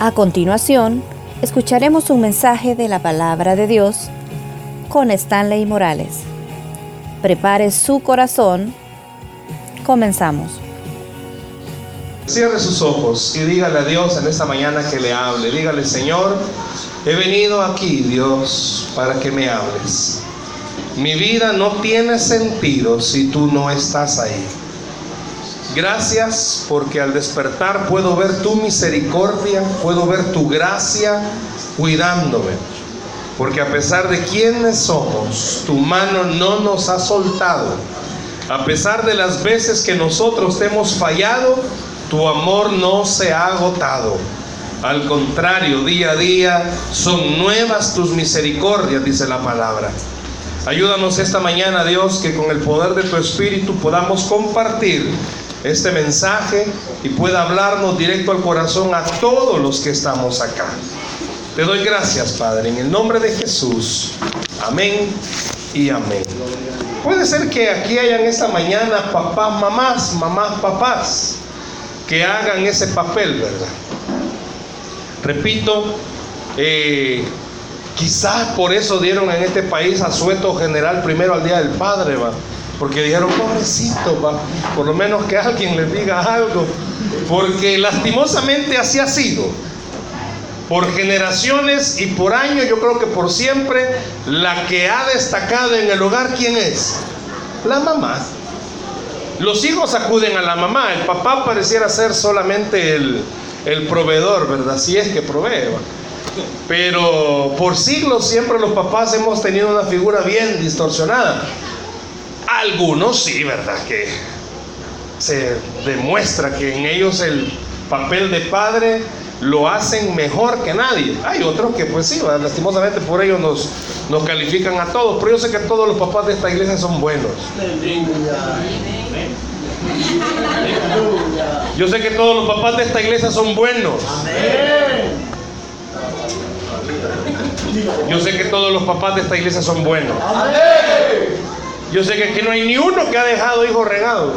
A continuación, escucharemos un mensaje de la palabra de Dios con Stanley Morales. Prepare su corazón. Comenzamos. Cierre sus ojos y dígale a Dios en esta mañana que le hable. Dígale, Señor, he venido aquí, Dios, para que me hables. Mi vida no tiene sentido si tú no estás ahí. Gracias porque al despertar puedo ver tu misericordia, puedo ver tu gracia cuidándome. Porque a pesar de quienes somos, tu mano no nos ha soltado. A pesar de las veces que nosotros hemos fallado, tu amor no se ha agotado. Al contrario, día a día son nuevas tus misericordias, dice la palabra. Ayúdanos esta mañana, Dios, que con el poder de tu Espíritu podamos compartir este mensaje y pueda hablarnos directo al corazón a todos los que estamos acá. Te doy gracias, Padre, en el nombre de Jesús. Amén y amén. Puede ser que aquí hayan esta mañana papás, mamás, mamás, papás, que hagan ese papel, ¿verdad? Repito, eh, quizás por eso dieron en este país asueto general primero al Día del Padre, ¿va? Porque dijeron, pobrecito, ¿va? por lo menos que alguien les diga algo. Porque lastimosamente así ha sido. Por generaciones y por años, yo creo que por siempre, la que ha destacado en el hogar, ¿quién es? La mamá. Los hijos acuden a la mamá, el papá pareciera ser solamente el, el proveedor, ¿verdad? Si es que provee. Pero por siglos siempre los papás hemos tenido una figura bien distorsionada. Algunos sí, ¿verdad? Que se demuestra que en ellos el papel de padre lo hacen mejor que nadie. Hay otros que pues sí, lastimosamente por ellos nos, nos califican a todos, pero yo sé que todos los papás de esta iglesia son buenos. Yo sé que todos los papás de esta iglesia son buenos. Yo sé que todos los papás de esta iglesia son buenos. Yo sé que aquí no hay ni uno que ha dejado hijos regados.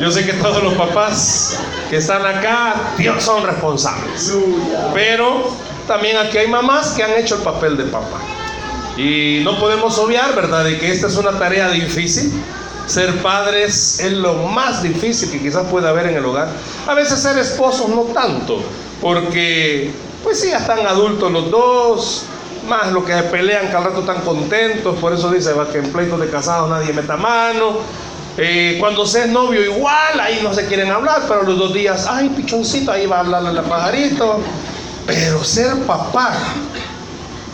Yo sé que todos los papás que están acá son responsables. Pero también aquí hay mamás que han hecho el papel de papá. Y no podemos obviar, ¿verdad?, de que esta es una tarea difícil. Ser padres es lo más difícil que quizás pueda haber en el hogar. A veces ser esposos no tanto, porque pues sí, ya están adultos los dos, más los que se pelean que al rato están contentos, por eso dice que en pleitos de casados nadie meta mano. Eh, cuando se es novio igual, ahí no se quieren hablar, pero los dos días, ay, pichoncito, ahí va a hablarle al pajarito. Pero ser papá,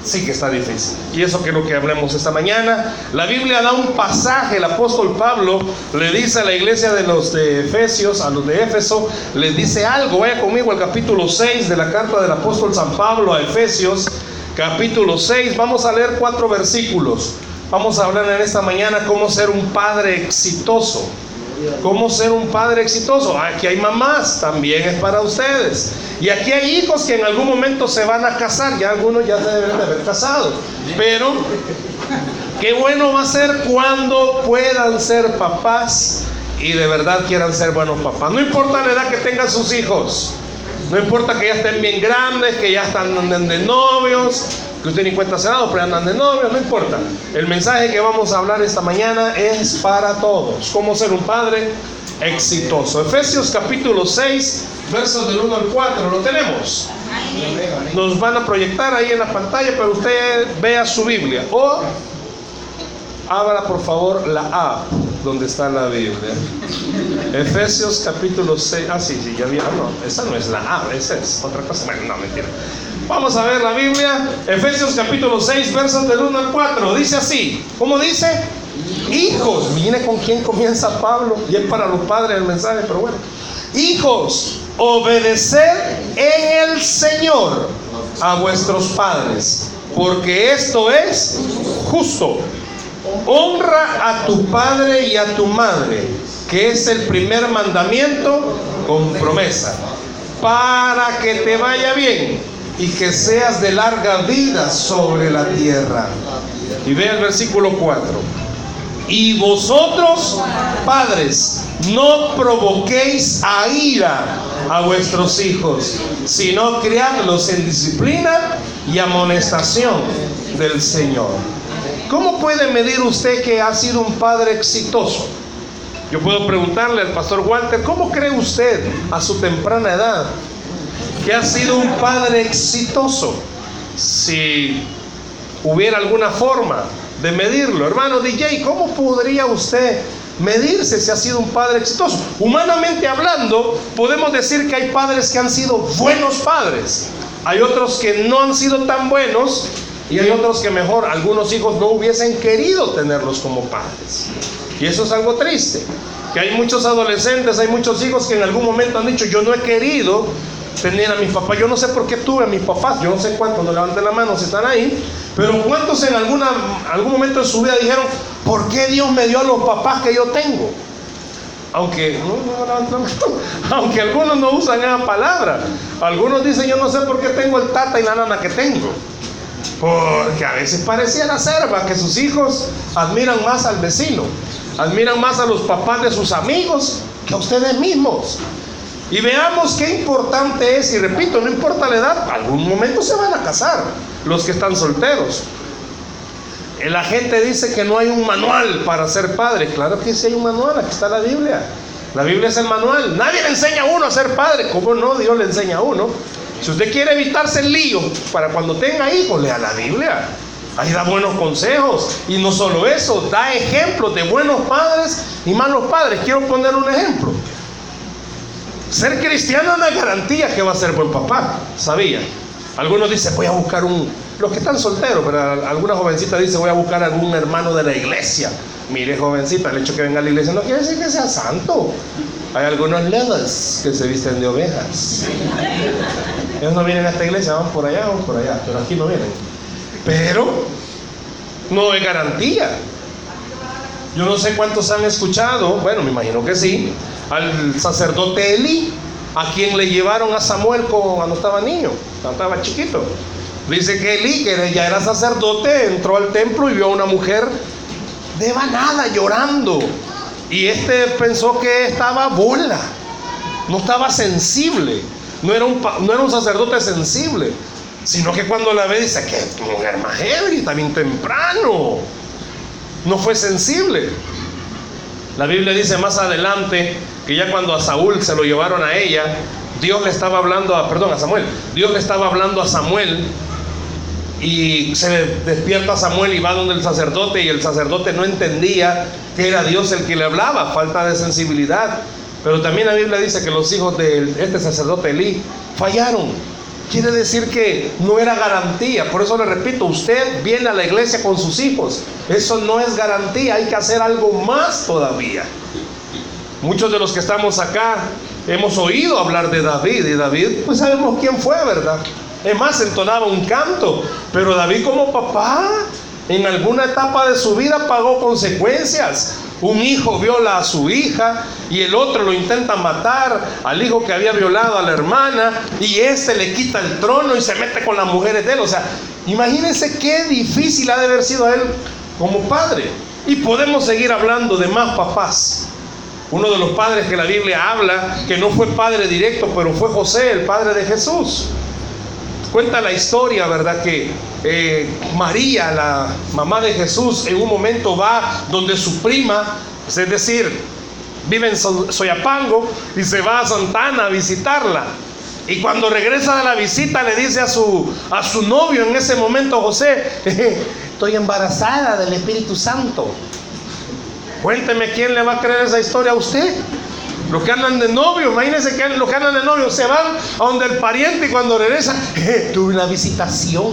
sí que está difícil. Y eso quiero que hablemos esta mañana. La Biblia da un pasaje, el apóstol Pablo le dice a la iglesia de los de Efesios, a los de Éfeso, les dice algo. Vaya conmigo al capítulo 6 de la carta del apóstol San Pablo a Efesios, capítulo 6. Vamos a leer cuatro versículos. Vamos a hablar en esta mañana cómo ser un padre exitoso. ¿Cómo ser un padre exitoso? Aquí hay mamás, también es para ustedes. Y aquí hay hijos que en algún momento se van a casar, ya algunos ya se deben de haber casado. Pero qué bueno va a ser cuando puedan ser papás y de verdad quieran ser buenos papás. No importa la edad que tengan sus hijos. No importa que ya estén bien grandes, que ya están de novios, que usted ni cuenta se pero andan de novio, no importa. El mensaje que vamos a hablar esta mañana es para todos. Cómo ser un padre exitoso. Efesios capítulo 6, versos del 1 al 4, lo tenemos. Nos van a proyectar ahí en la pantalla, pero usted vea su Biblia. O abra por favor la A, donde está la Biblia. Efesios capítulo 6. Ah, sí, sí, ya había. No, esa no es la A, esa es otra cosa. Bueno, no, mentira. Vamos a ver la Biblia, Efesios capítulo 6, versos del 1 al 4. Dice así, ¿cómo dice? Hijos, viene con quién comienza Pablo, y es para los padres el mensaje, pero bueno. Hijos, obedecer en el Señor a vuestros padres, porque esto es justo. Honra a tu padre y a tu madre, que es el primer mandamiento con promesa, para que te vaya bien y que seas de larga vida sobre la tierra. Y ve el versículo 4. Y vosotros, padres, no provoquéis a ira a vuestros hijos, sino criadlos en disciplina y amonestación del Señor. ¿Cómo puede medir usted que ha sido un padre exitoso? Yo puedo preguntarle al pastor Walter, ¿cómo cree usted a su temprana edad que ha sido un padre exitoso? Si hubiera alguna forma de medirlo. Hermano DJ, ¿cómo podría usted medirse si ha sido un padre exitoso? Humanamente hablando, podemos decir que hay padres que han sido buenos padres. Hay otros que no han sido tan buenos y hay otros que mejor algunos hijos no hubiesen querido tenerlos como padres. Y eso es algo triste. Que hay muchos adolescentes, hay muchos hijos que en algún momento han dicho, yo no he querido tener a mis papás. Yo no sé por qué tuve a mis papás, yo no sé cuántos, no levanten la mano si están ahí, pero cuántos en alguna, algún momento de su vida dijeron, ¿por qué Dios me dio a los papás que yo tengo? Aunque, aunque algunos no usan esa palabra, algunos dicen, yo no sé por qué tengo el tata y la nana que tengo. Porque a veces pareciera ser que sus hijos admiran más al vecino, admiran más a los papás de sus amigos que a ustedes mismos. Y veamos qué importante es, y repito, no importa la edad, algún momento se van a casar los que están solteros. La gente dice que no hay un manual para ser padre. Claro que sí hay un manual, aquí está la Biblia. La Biblia es el manual. Nadie le enseña a uno a ser padre. ¿Cómo no? Dios le enseña a uno. Si usted quiere evitarse el lío para cuando tenga hijos, lea la Biblia. Ahí da buenos consejos. Y no solo eso, da ejemplos de buenos padres y malos padres. Quiero poner un ejemplo. Ser cristiano no es garantía que va a ser buen papá, ¿sabía? Algunos dicen, voy a buscar un... Los que están solteros, pero alguna jovencita dice, voy a buscar algún hermano de la iglesia. Mire, jovencita, el hecho que venga a la iglesia no quiere decir que sea santo. Hay algunos ledas que se visten de ovejas. Ellos no vienen a esta iglesia, van por allá, van por allá, pero aquí no vienen. Pero no es garantía. Yo no sé cuántos han escuchado, bueno, me imagino que sí, al sacerdote Elí, a quien le llevaron a Samuel cuando estaba niño, cuando estaba chiquito. Dice que Elí, que ya era sacerdote, entró al templo y vio a una mujer devanada, llorando. Y este pensó que estaba bola, no estaba sensible, no era un, no era un sacerdote sensible, sino que cuando la ve dice que mujer más también temprano, no fue sensible. La Biblia dice más adelante que ya cuando a Saúl se lo llevaron a ella, Dios le estaba hablando a, perdón, a Samuel, Dios le estaba hablando a Samuel y se despierta Samuel y va donde el sacerdote y el sacerdote no entendía que era Dios el que le hablaba, falta de sensibilidad. Pero también la Biblia dice que los hijos de este sacerdote Elí fallaron. Quiere decir que no era garantía. Por eso le repito, usted viene a la iglesia con sus hijos. Eso no es garantía. Hay que hacer algo más todavía. Muchos de los que estamos acá hemos oído hablar de David. Y David, pues sabemos quién fue, ¿verdad? Es más, entonaba un canto. Pero David como papá, en alguna etapa de su vida pagó consecuencias. Un hijo viola a su hija y el otro lo intenta matar al hijo que había violado a la hermana y este le quita el trono y se mete con las mujeres de él. O sea, imagínense qué difícil ha de haber sido a él como padre. Y podemos seguir hablando de más papás. Uno de los padres que la Biblia habla, que no fue padre directo, pero fue José, el padre de Jesús. Cuenta la historia, ¿verdad? Que eh, María, la mamá de Jesús, en un momento va donde su prima, es decir, vive en Soyapango y se va a Santana a visitarla. Y cuando regresa de la visita le dice a su, a su novio en ese momento, José, estoy embarazada del Espíritu Santo. Cuénteme quién le va a creer esa historia a usted. Los que andan de novio, imagínense que los que andan de novio se van a donde el pariente y cuando regresan, tuve una visitación.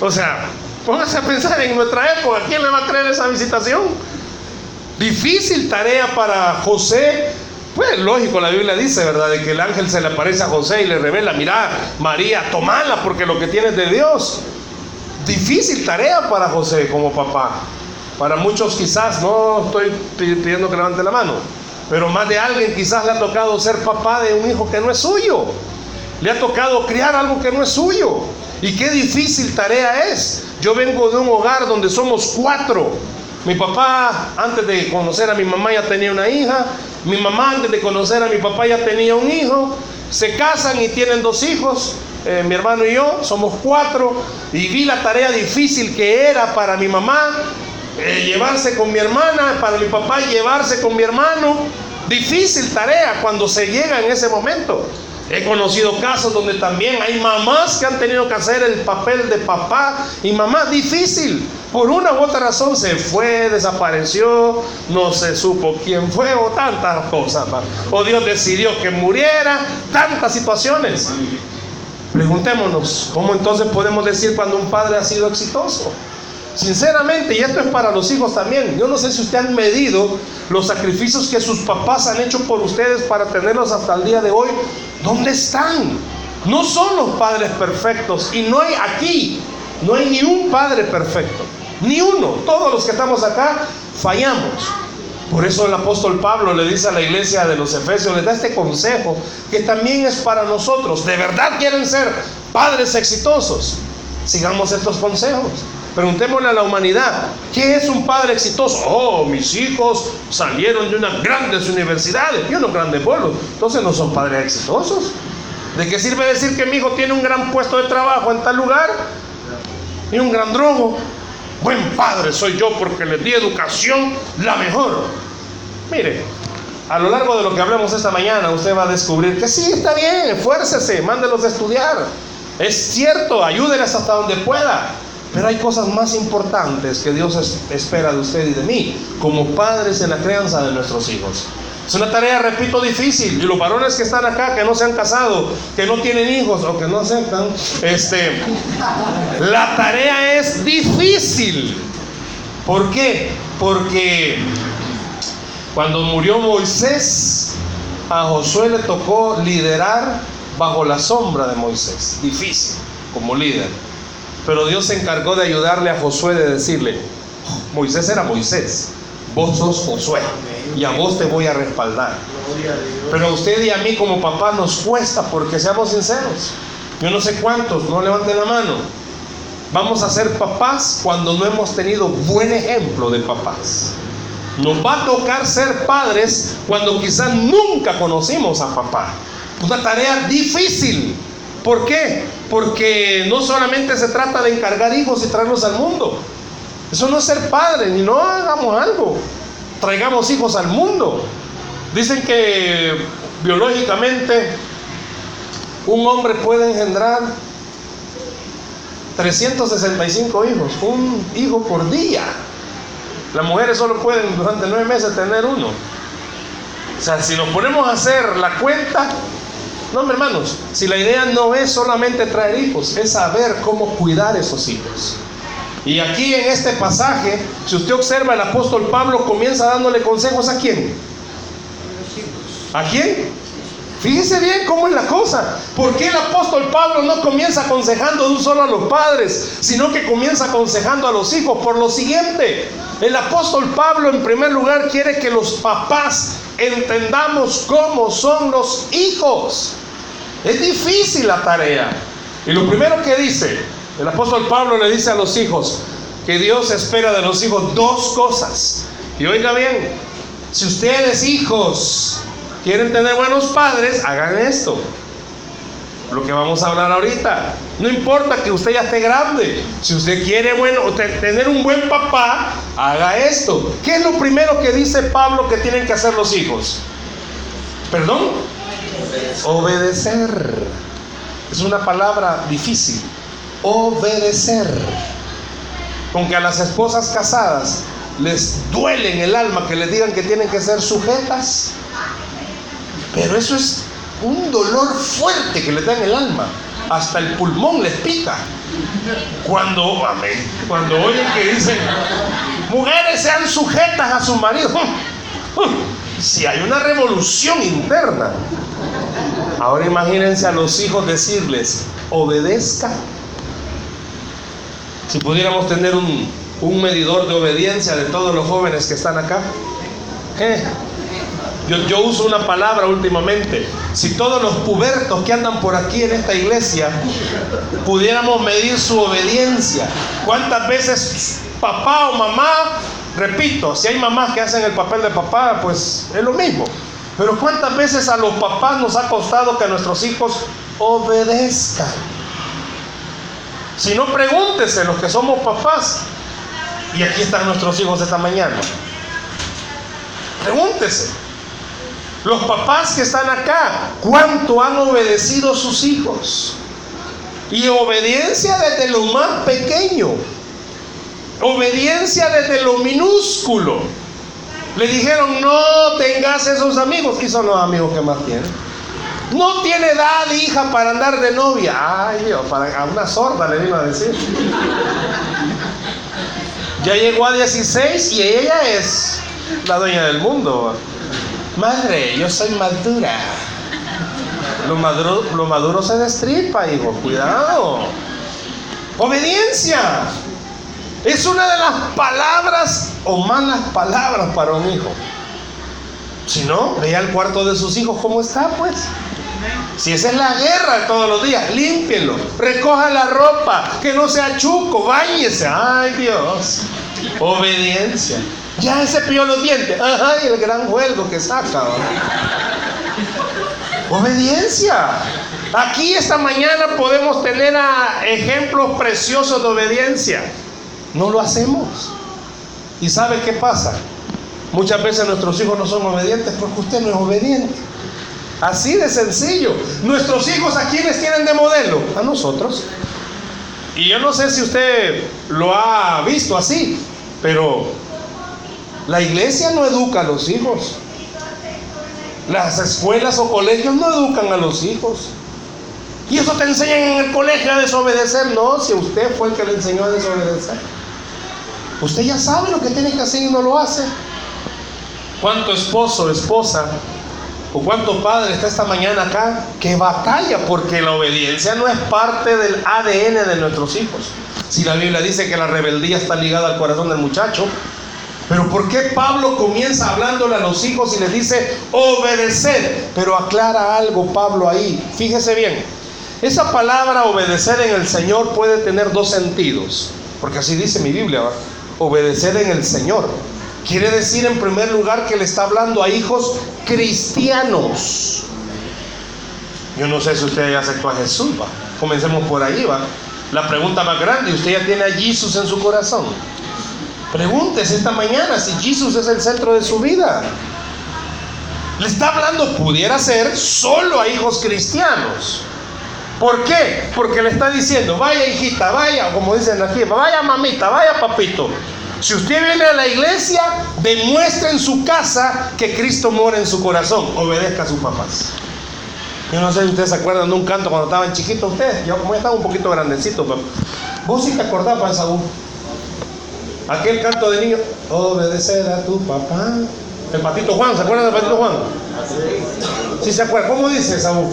O sea, póngase a pensar en nuestra época, ¿quién le va a creer esa visitación? Difícil tarea para José. Pues lógico, la Biblia dice, ¿verdad? De que el ángel se le aparece a José y le revela, mira, María, tomala porque lo que tienes de Dios. Difícil tarea para José como papá. Para muchos quizás, no estoy pidiendo que levante la mano, pero más de alguien quizás le ha tocado ser papá de un hijo que no es suyo. Le ha tocado criar algo que no es suyo. Y qué difícil tarea es. Yo vengo de un hogar donde somos cuatro. Mi papá, antes de conocer a mi mamá, ya tenía una hija. Mi mamá, antes de conocer a mi papá, ya tenía un hijo. Se casan y tienen dos hijos. Eh, mi hermano y yo somos cuatro. Y vi la tarea difícil que era para mi mamá eh, llevarse con mi hermana, para mi papá llevarse con mi hermano. Difícil tarea cuando se llega en ese momento. He conocido casos donde también hay mamás que han tenido que hacer el papel de papá y mamá difícil. Por una u otra razón se fue, desapareció, no se supo quién fue o tantas cosas. O Dios decidió que muriera, tantas situaciones. Preguntémonos, ¿cómo entonces podemos decir cuando un padre ha sido exitoso? Sinceramente, y esto es para los hijos también, yo no sé si ustedes han medido los sacrificios que sus papás han hecho por ustedes para tenerlos hasta el día de hoy. ¿Dónde están? No son los padres perfectos y no hay aquí, no hay ni un padre perfecto, ni uno. Todos los que estamos acá fallamos. Por eso el apóstol Pablo le dice a la iglesia de los Efesios, les da este consejo que también es para nosotros. ¿De verdad quieren ser padres exitosos? Sigamos estos consejos. Preguntémosle a la humanidad, ¿qué es un padre exitoso? Oh, mis hijos salieron de unas grandes universidades y unos grandes pueblos. Entonces no son padres exitosos. ¿De qué sirve decir que mi hijo tiene un gran puesto de trabajo en tal lugar? Y un gran drogo. Buen padre soy yo porque le di educación la mejor. Mire, a lo largo de lo que hablemos esta mañana, usted va a descubrir que sí, está bien, esfuércese, mándelos a estudiar. Es cierto, ayúdenles hasta donde pueda. Pero hay cosas más importantes que Dios espera de usted y de mí, como padres en la crianza de nuestros hijos. Es una tarea, repito, difícil. Y los varones que están acá, que no se han casado, que no tienen hijos o que no aceptan, este, la tarea es difícil. ¿Por qué? Porque cuando murió Moisés, a Josué le tocó liderar bajo la sombra de Moisés. Difícil como líder. Pero Dios se encargó de ayudarle a Josué de decirle, Moisés era Moisés, vos sos Josué y a vos te voy a respaldar. Pero a usted y a mí como papá nos cuesta porque seamos sinceros. Yo no sé cuántos, no levanten la mano. Vamos a ser papás cuando no hemos tenido buen ejemplo de papás. Nos va a tocar ser padres cuando quizás nunca conocimos a papá. Una tarea difícil. ¿Por qué? Porque no solamente se trata de encargar hijos y traerlos al mundo. Eso no es ser padre, ni no hagamos algo. Traigamos hijos al mundo. Dicen que biológicamente un hombre puede engendrar 365 hijos, un hijo por día. Las mujeres solo pueden durante nueve meses tener uno. O sea, si nos ponemos a hacer la cuenta, no, hermanos, si la idea no es solamente traer hijos, es saber cómo cuidar esos hijos. Y aquí en este pasaje, si usted observa, el apóstol Pablo comienza dándole consejos a quién. ¿A quién? Fíjese bien cómo es la cosa. ¿Por qué el apóstol Pablo no comienza aconsejando un solo a los padres, sino que comienza aconsejando a los hijos? Por lo siguiente, el apóstol Pablo en primer lugar quiere que los papás entendamos cómo son los hijos. Es difícil la tarea. Y lo primero que dice, el apóstol Pablo le dice a los hijos, que Dios espera de los hijos dos cosas. Y oiga bien, si ustedes hijos quieren tener buenos padres, hagan esto. Lo que vamos a hablar ahorita. No importa que usted ya esté grande. Si usted quiere bueno, tener un buen papá, haga esto. ¿Qué es lo primero que dice Pablo que tienen que hacer los hijos? ¿Perdón? Obedecer. Es una palabra difícil. Obedecer. Aunque a las esposas casadas les duele en el alma que les digan que tienen que ser sujetas. Pero eso es un dolor fuerte que les da en el alma. Hasta el pulmón les pica. Cuando, cuando oyen que dicen, mujeres sean sujetas a su marido. Si hay una revolución interna. Ahora imagínense a los hijos decirles, obedezca. Si pudiéramos tener un, medidor de obediencia de todos los jóvenes que están acá. Yo, yo, uso una palabra últimamente. Si todos los pubertos que andan por aquí en esta iglesia pudiéramos medir su obediencia, ¿cuántas veces papá o mamá repito, si hay mamás que hacen el papel de papá, pues es lo mismo. Pero ¿cuántas veces a los papás nos ha costado que nuestros hijos obedezcan? Si no, pregúntese los que somos papás. Y aquí están nuestros hijos esta mañana. Pregúntese. Los papás que están acá, ¿cuánto han obedecido sus hijos? Y obediencia desde lo más pequeño. Obediencia desde lo minúsculo. Le dijeron, no tengas esos amigos. ¿Qué son los amigos que más tienen? No tiene edad, hija, para andar de novia. Ay, Dios, para, a una sorda le vino a decir. Ya llegó a 16 y ella es la dueña del mundo. Madre, yo soy madura. Lo maduro, lo maduro se destripa, hijo. Cuidado. Obediencia. Es una de las palabras o malas palabras para un hijo. Si no, vea el cuarto de sus hijos cómo está, pues. Si esa es la guerra todos los días, límpienlo, recoja la ropa, que no sea chuco, bañese. Ay Dios, obediencia. Ya se pilló los dientes. Ay, el gran juego que saca. Obediencia. Aquí esta mañana podemos tener ejemplos preciosos de obediencia. No lo hacemos. ¿Y sabe qué pasa? Muchas veces nuestros hijos no son obedientes porque usted no es obediente. Así de sencillo. Nuestros hijos a quienes tienen de modelo? A nosotros. Y yo no sé si usted lo ha visto así, pero la iglesia no educa a los hijos. Las escuelas o colegios no educan a los hijos. Y eso te enseñan en el colegio a desobedecer. No, si usted fue el que le enseñó a desobedecer. Usted ya sabe lo que tiene que hacer y no lo hace. ¿Cuánto esposo, esposa o cuánto padre está esta mañana acá que batalla porque la obediencia no es parte del ADN de nuestros hijos? Si la Biblia dice que la rebeldía está ligada al corazón del muchacho, pero ¿por qué Pablo comienza hablándole a los hijos y les dice obedecer? Pero aclara algo Pablo ahí. Fíjese bien. Esa palabra obedecer en el Señor puede tener dos sentidos. Porque así dice mi Biblia. Obedecer en el Señor. Quiere decir en primer lugar que le está hablando a hijos cristianos. Yo no sé si usted ya aceptó a Jesús. ¿va? Comencemos por ahí. ¿va? La pregunta más grande. ¿Usted ya tiene a Jesús en su corazón? Pregúntese esta mañana si Jesús es el centro de su vida. Le está hablando, pudiera ser, solo a hijos cristianos. ¿Por qué? Porque le está diciendo, vaya hijita, vaya, como dicen aquí, vaya mamita, vaya papito. Si usted viene a la iglesia, demuestre en su casa que Cristo mora en su corazón. Obedezca a sus papás. Yo no sé si ustedes se acuerdan de un canto cuando estaban chiquitos ustedes. Yo como ya estaba un poquito grandecito, pero vos sí te acordabas, Saúl. Aquel canto de niño, obedecer a tu papá. El patito Juan, ¿se acuerdan del patito Juan? Sí, se acuerdan. ¿Cómo dice Saúl?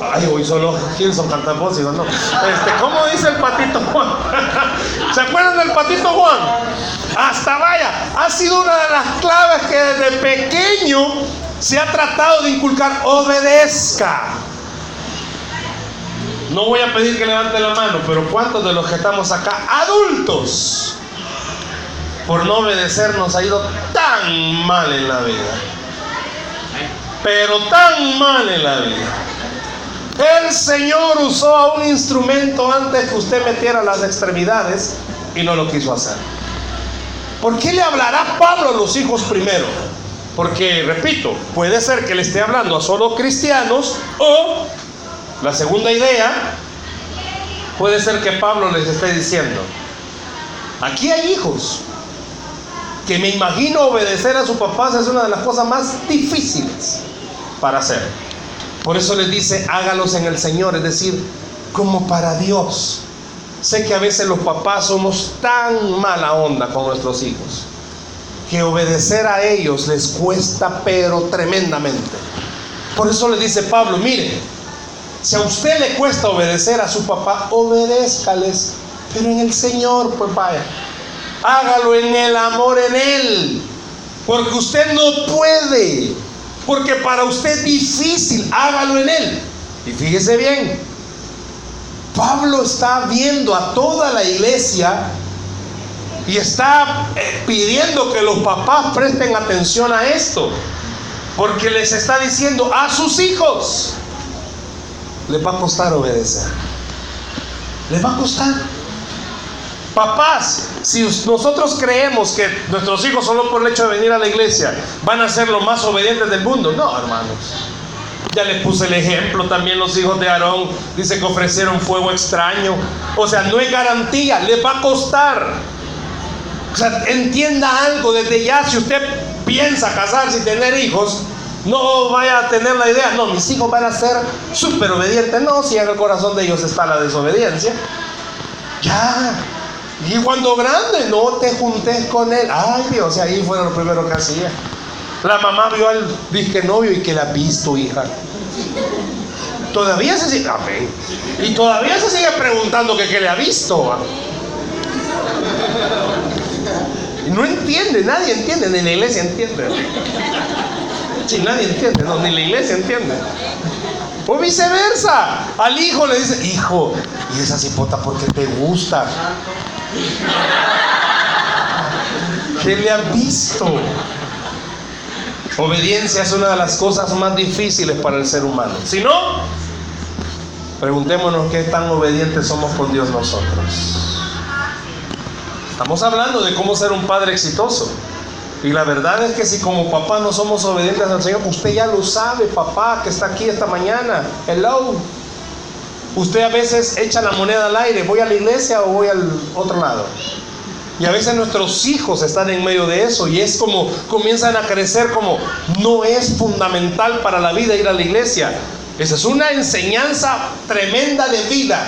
Ay, hoy solo Gilson canta voz, no. Este, ¿Cómo dice el patito Juan? ¿Se acuerdan del patito Juan? Hasta vaya, ha sido una de las claves que desde pequeño se ha tratado de inculcar. Obedezca. No voy a pedir que levante la mano, pero ¿cuántos de los que estamos acá, adultos, por no obedecer nos ha ido tan mal en la vida. Pero tan mal en la vida. El Señor usó a un instrumento antes que usted metiera las extremidades y no lo quiso hacer. ¿Por qué le hablará Pablo a los hijos primero? Porque, repito, puede ser que le esté hablando a solo cristianos o, la segunda idea, puede ser que Pablo les esté diciendo, aquí hay hijos, que me imagino obedecer a sus papás es una de las cosas más difíciles para hacer. Por eso les dice, hágalos en el Señor, es decir, como para Dios. Sé que a veces los papás somos tan mala onda con nuestros hijos, que obedecer a ellos les cuesta, pero tremendamente. Por eso le dice Pablo, mire, si a usted le cuesta obedecer a su papá, obedézcales, pero en el Señor, pues vaya, hágalo en el amor en Él. Porque usted no puede. Porque para usted es difícil. Hágalo en Él. Y fíjese bien. Pablo está viendo a toda la iglesia Y está eh, pidiendo que los papás presten atención a esto. Porque les está diciendo a sus hijos, les va a costar obedecer. Les va a costar. Papás, si nosotros creemos que nuestros hijos solo por el hecho de venir a la iglesia van a ser los más obedientes del mundo, no, hermanos. Ya les puse el ejemplo, también los hijos de Aarón, dice que ofrecieron fuego extraño. O sea, no es garantía, les va a costar. O sea, entienda algo desde ya, si usted piensa casarse y tener hijos, no vaya a tener la idea, no, mis hijos van a ser súper obedientes. No, si en el corazón de ellos está la desobediencia. Ya. Y cuando grande, no te juntes con él. Ay, Dios, ahí fue lo primero que hacía. La mamá vio al disque novio y que la visto, hija. Todavía se sigue, amén. Y todavía se sigue preguntando que qué le ha visto. No entiende, nadie entiende, ni la iglesia entiende. Si nadie entiende, ni la iglesia entiende. O viceversa. Al hijo le dice, hijo, y esa cipota porque te gusta. ¿Qué le ha visto? Obediencia es una de las cosas más difíciles para el ser humano. Si no, preguntémonos qué tan obedientes somos con Dios nosotros. Estamos hablando de cómo ser un padre exitoso. Y la verdad es que si como papá no somos obedientes al Señor, usted ya lo sabe, papá, que está aquí esta mañana. Hello. Usted a veces echa la moneda al aire, voy a la iglesia o voy al otro lado. Y a veces nuestros hijos están en medio de eso y es como comienzan a crecer como no es fundamental para la vida ir a la iglesia. Esa es una enseñanza tremenda de vida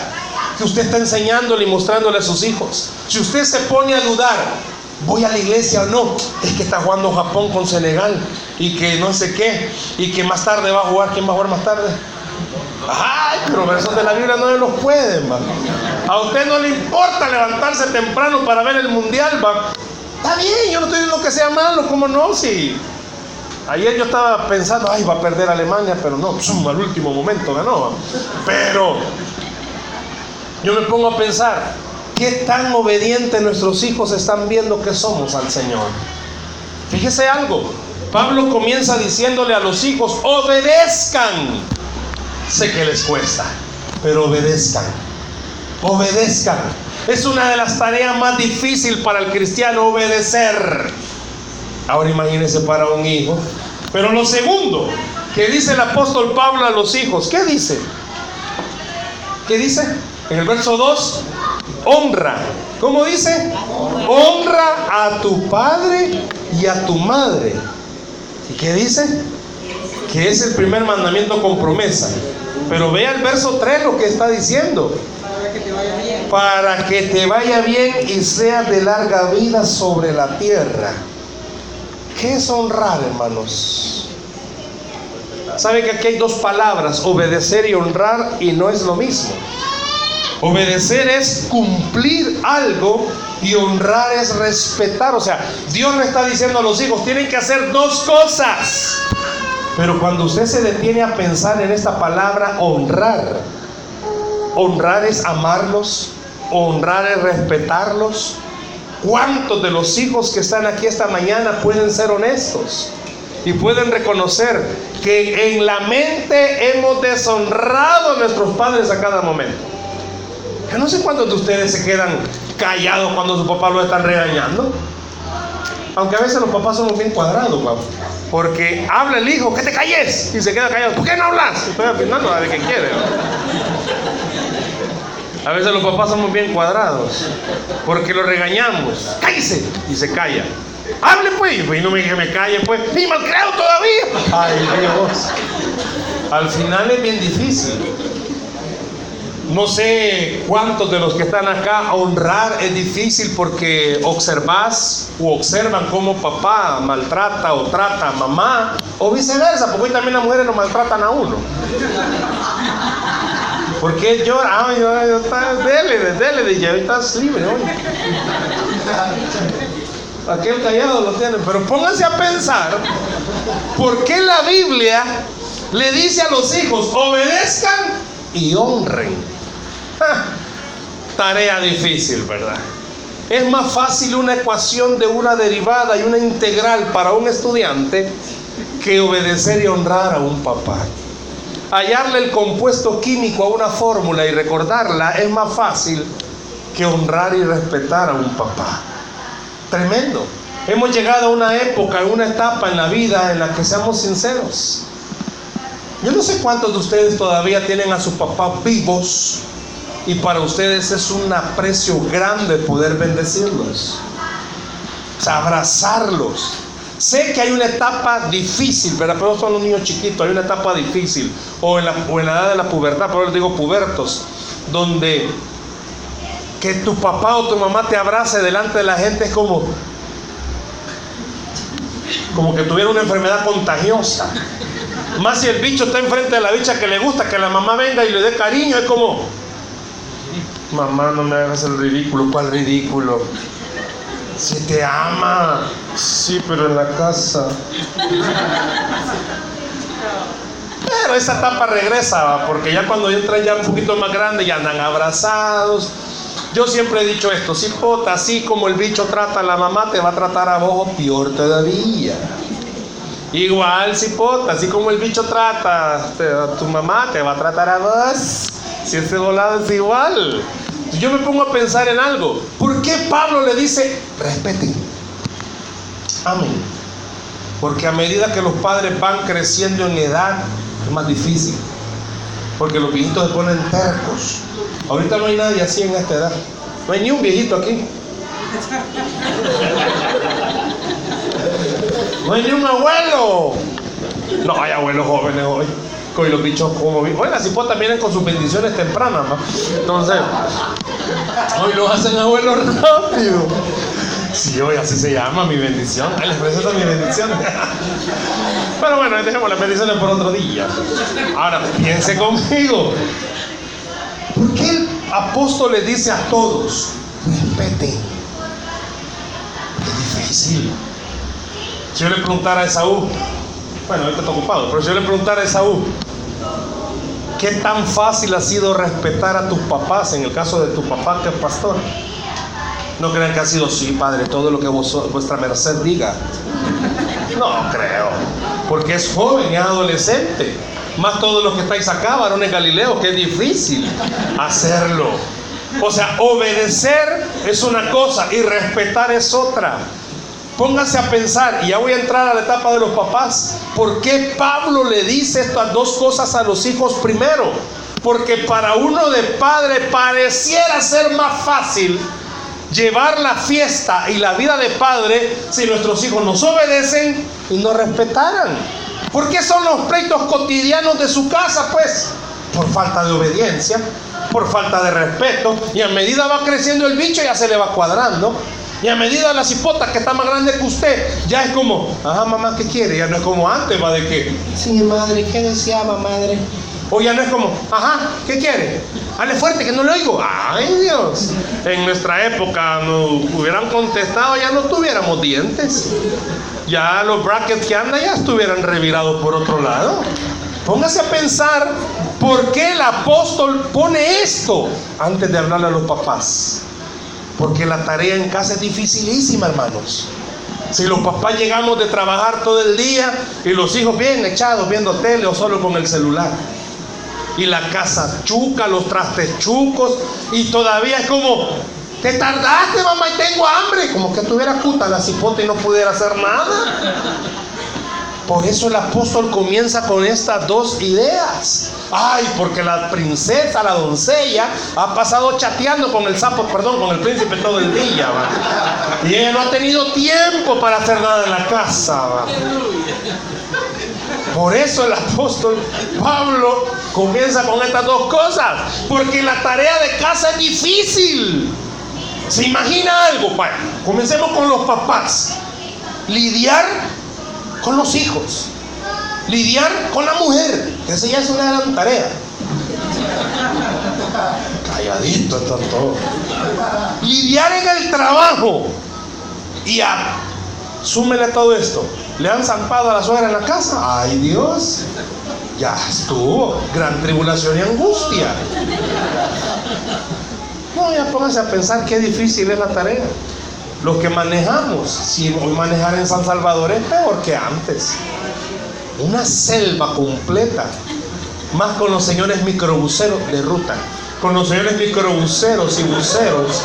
que usted está enseñándole y mostrándole a sus hijos. Si usted se pone a dudar, voy a la iglesia o no, es que está jugando Japón con Senegal y que no sé qué, y que más tarde va a jugar, ¿quién va a jugar más tarde? Ay, pero versos de la Biblia no los pueden, va. A usted no le importa levantarse temprano para ver el mundial, va. Está bien, yo no estoy diciendo que sea malo, ¿cómo no? Si ayer yo estaba pensando, ay, va a perder Alemania, pero no, al último momento ganó. Pero yo me pongo a pensar, ¿qué tan obedientes nuestros hijos están viendo que somos al Señor? Fíjese algo, Pablo comienza diciéndole a los hijos, obedezcan Sé que les cuesta, pero obedezcan. Obedezcan. Es una de las tareas más difíciles para el cristiano obedecer. Ahora imagínense para un hijo. Pero lo segundo que dice el apóstol Pablo a los hijos, ¿qué dice? ¿Qué dice? En el verso 2, honra. ¿Cómo dice? Honra a tu padre y a tu madre. ¿Y qué dice? Que es el primer mandamiento con promesa. Pero vea el verso 3 lo que está diciendo. Para que te vaya bien y seas de larga vida sobre la tierra. ¿Qué es honrar, hermanos? ¿Sabe que aquí hay dos palabras, obedecer y honrar, y no es lo mismo? Obedecer es cumplir algo y honrar es respetar. O sea, Dios le está diciendo a los hijos, tienen que hacer dos cosas. Pero cuando usted se detiene a pensar en esta palabra honrar, honrar es amarlos, honrar es respetarlos. ¿Cuántos de los hijos que están aquí esta mañana pueden ser honestos? Y pueden reconocer que en la mente hemos deshonrado a nuestros padres a cada momento. Yo no sé cuántos de ustedes se quedan callados cuando su papá lo están regañando. Aunque a veces los papás somos bien cuadrados, papá. Porque habla el hijo, que te calles. Y se queda callado. ¿Por qué no hablas? Estoy opinando a ver qué quiere. A veces los papás somos bien cuadrados. Porque lo regañamos. Cállese. Y se calla. Hable pues. Y no me dije me calle pues. Ni malcriado todavía. Ay Dios. Al final es bien difícil. No sé cuántos de los que están acá honrar es difícil porque observas o observan cómo papá maltrata o trata a mamá o viceversa, porque hoy también las mujeres no maltratan a uno. Porque llora, ay, ay, está, dele, dele, ya estás libre hoy. Aquel callado lo tiene, pero pónganse a pensar, ¿por qué la Biblia le dice a los hijos, obedezcan y honren? Tarea difícil, ¿verdad? es más fácil una ecuación de una derivada y una integral para un estudiante que obedecer y honrar a un papá. Hallarle el compuesto químico a una fórmula y recordarla es más fácil que honrar y respetar a un papá. Tremendo. Hemos llegado a una época, a una etapa en la vida en la que seamos sinceros. Yo no sé cuántos de ustedes todavía tienen a sus papás vivos y para ustedes es un aprecio grande poder bendecirlos, abrazarlos. Sé que hay una etapa difícil, ¿verdad? Pero son los niños chiquitos, hay una etapa difícil, o en la, o en la edad de la pubertad, pero les digo pubertos, donde que tu papá o tu mamá te abrace delante de la gente es como, como que tuviera una enfermedad contagiosa. Más si el bicho está enfrente de la bicha que le gusta, que la mamá venga y le dé cariño, es como, mamá, no me hagas el ridículo, ¿cuál ridículo? Si te ama, sí, pero en la casa. Pero esa etapa regresa, porque ya cuando entran ya un poquito más grandes, ya andan abrazados. Yo siempre he dicho esto, si pota, así como el bicho trata a la mamá, te va a tratar a vos peor todavía. Igual, cipota, así como el bicho trata a tu mamá, te va a tratar a vos. Si ese volado es igual. Yo me pongo a pensar en algo. ¿Por qué Pablo le dice, respeten? Amén. Porque a medida que los padres van creciendo en edad, es más difícil. Porque los viejitos se ponen tercos. Ahorita no hay nadie así en esta edad. No hay ni un viejito aquí. No hay ni un abuelo. No hay abuelos jóvenes hoy. Con los bichos como Bueno, las hipotas vienen con sus bendiciones tempranas. Entonces, hoy lo hacen abuelos rápido. Sí, hoy así se llama mi bendición. Ay, les presento mi bendición. Pero bueno, dejemos las bendiciones por otro día. Ahora, piense conmigo. ¿Por qué el apóstol le dice a todos, respeten? Es difícil. Si yo le preguntara a Esaú, bueno, ahorita está ocupado, pero si yo le preguntara a Esaú, ¿qué tan fácil ha sido respetar a tus papás en el caso de tu papá que es pastor? No crean que ha sido sí, padre, todo lo que vuestra merced diga. No creo, porque es joven, es adolescente. Más todos los que estáis acá, varones Galileo, que es difícil hacerlo. O sea, obedecer es una cosa y respetar es otra. Póngase a pensar, y ya voy a entrar a la etapa de los papás, ¿por qué Pablo le dice estas dos cosas a los hijos primero? Porque para uno de padre pareciera ser más fácil llevar la fiesta y la vida de padre si nuestros hijos nos obedecen y nos respetaran. ¿Por qué son los pleitos cotidianos de su casa? Pues por falta de obediencia, por falta de respeto, y a medida va creciendo el bicho ya se le va cuadrando. Y a medida la cipota que está más grande que usted, ya es como, ajá, mamá, ¿qué quiere? Ya no es como antes, va de que, sí, madre, ¿qué deseaba, madre? O ya no es como, ajá, ¿qué quiere? Hable fuerte, que no lo oigo. Ay, Dios. En nuestra época nos hubieran contestado, ya no tuviéramos dientes. Ya los brackets que andan ya estuvieran revirados por otro lado. Póngase a pensar por qué el apóstol pone esto antes de hablarle a los papás. Porque la tarea en casa es dificilísima, hermanos. Si los papás llegamos de trabajar todo el día y los hijos bien echados viendo tele o solo con el celular. Y la casa chuca, los trastes chucos y todavía es como, te tardaste mamá y tengo hambre. Como que tuviera puta la cipote y no pudiera hacer nada. Por eso el apóstol comienza con estas dos ideas. Ay, porque la princesa, la doncella, ha pasado chateando con el sapo, perdón, con el príncipe todo el día. Y ella no ha tenido tiempo para hacer nada en la casa. Por eso el apóstol Pablo comienza con estas dos cosas. Porque la tarea de casa es difícil. ¿Se imagina algo? Bueno, comencemos con los papás. Lidiar con los hijos, lidiar con la mujer, esa ya es una gran tarea. Calladito está todo. Lidiar en el trabajo y a, súmele todo esto. Le han zampado a la suegra en la casa. Ay Dios, ya estuvo. Gran tribulación y angustia. No, ya pónganse a pensar qué difícil es la tarea. Los que manejamos, si hoy manejar en San Salvador es peor que antes. Una selva completa. Más con los señores microbuseros de ruta. Con los señores microbuseros y buceros.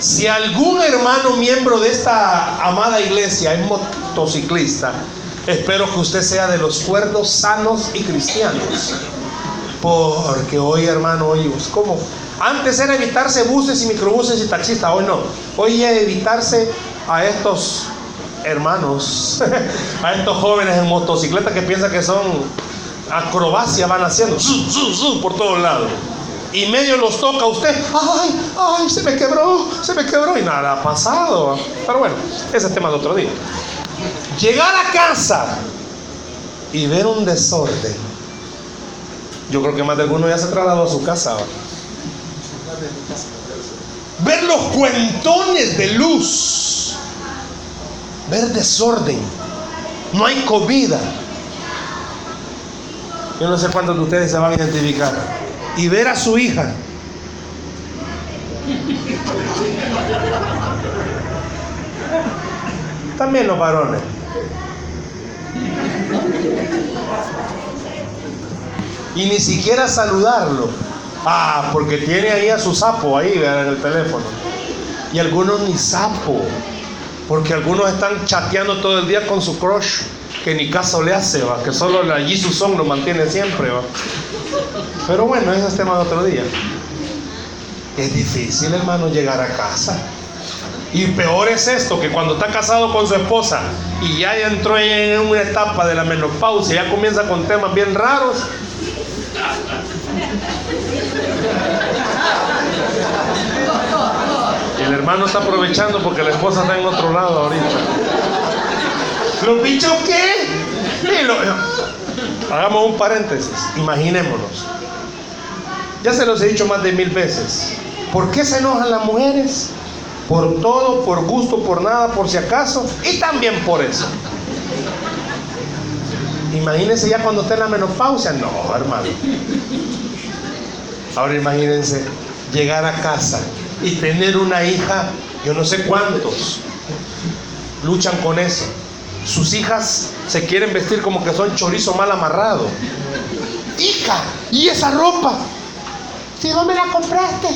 Si algún hermano miembro de esta amada iglesia es motociclista, espero que usted sea de los cuerdos sanos y cristianos. Porque hoy, hermano, hoy, ¿cómo? Antes era evitarse buses y microbuses y taxistas, hoy no. Hoy es evitarse a estos hermanos, a estos jóvenes en motocicleta que piensan que son acrobacia, van haciendo por todos lados. Y medio los toca a usted, ay, ay, se me quebró, se me quebró y nada ha pasado. Pero bueno, ese es tema de otro día. Llegar a casa y ver un desorden yo creo que más de alguno ya se trasladó a su casa. Ver los cuentones de luz. Ver desorden. No hay comida. Yo no sé cuántos de ustedes se van a identificar. Y ver a su hija. También los varones. y ni siquiera saludarlo. Ah, porque tiene ahí a su sapo ahí en el teléfono. Y algunos ni sapo, porque algunos están chateando todo el día con su crush, que ni caso le hace, ¿va? que solo la Jesus Song lo mantiene siempre. ¿va? Pero bueno, ese es tema de otro día. Es difícil, hermano, llegar a casa. Y peor es esto, que cuando está casado con su esposa y ya entró en una etapa de la menopausia, ya comienza con temas bien raros, y el hermano está aprovechando porque la esposa está en otro lado ahorita. ¿Los bichos qué? hagamos un paréntesis, imaginémonos. Ya se los he dicho más de mil veces. ¿Por qué se enojan las mujeres? Por todo, por gusto, por nada, por si acaso, y también por eso. Imagínense ya cuando esté en la menopausia. No, hermano. Ahora imagínense llegar a casa y tener una hija, yo no sé cuántos luchan con eso. Sus hijas se quieren vestir como que son chorizo mal amarrado. Hija, ¿y esa ropa? ¿De dónde la compraste?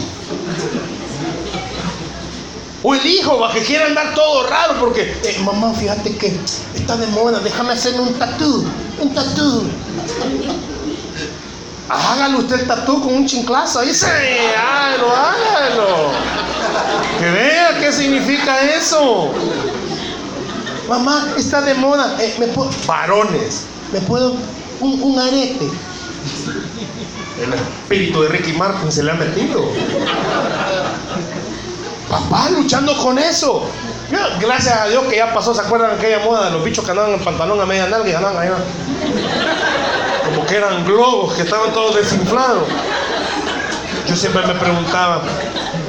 O el hijo va que quiere andar todo raro porque, eh, mamá, fíjate que está de moda, déjame hacerme un tatú, un tatú. Hágalo usted el tatú con un chinclazo, dice, hágalo, hágalo. Que vea qué significa eso. Mamá, está de moda. Eh, ¿me puedo? Varones, ¿me puedo? Un, un arete. El espíritu de Ricky Martin se le ha metido. Papá luchando con eso. Gracias a Dios que ya pasó, ¿se acuerdan de aquella moda de los bichos que andaban en el pantalón a media nalga y andaban allá? Como que eran globos, que estaban todos desinflados. Yo siempre me preguntaba,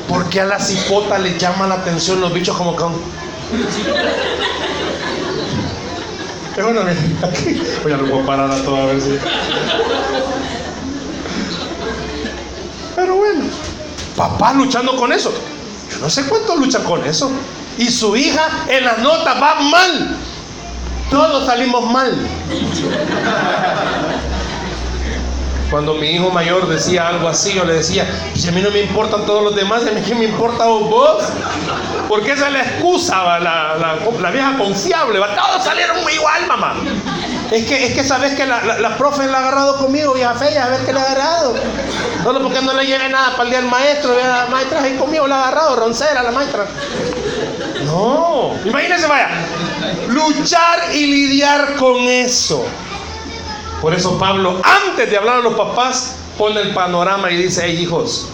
¿por qué a la cipota le llama la atención los bichos como que... bueno, aquí voy a parar a todo a. Pero bueno, papá luchando con eso. Yo no sé cuánto luchan con eso. Y su hija en las notas va mal. Todos salimos mal. Cuando mi hijo mayor decía algo así, yo le decía, si a mí no me importan todos los demás, a mí qué me importa vos. Porque esa es la excusa, la, la, vieja confiable. ¿va? Todos salieron muy igual, mamá. Es que, es que sabes que la, la, profe la ha agarrado conmigo, vieja fea, a ver qué le ha agarrado. Solo porque no le lleve nada para el día del maestro, la maestra ahí conmigo la ha agarrado, roncera la maestra. No, imagínense, vaya, luchar y lidiar con eso. Por eso Pablo, antes de hablar a los papás, pone el panorama y dice, hey hijos,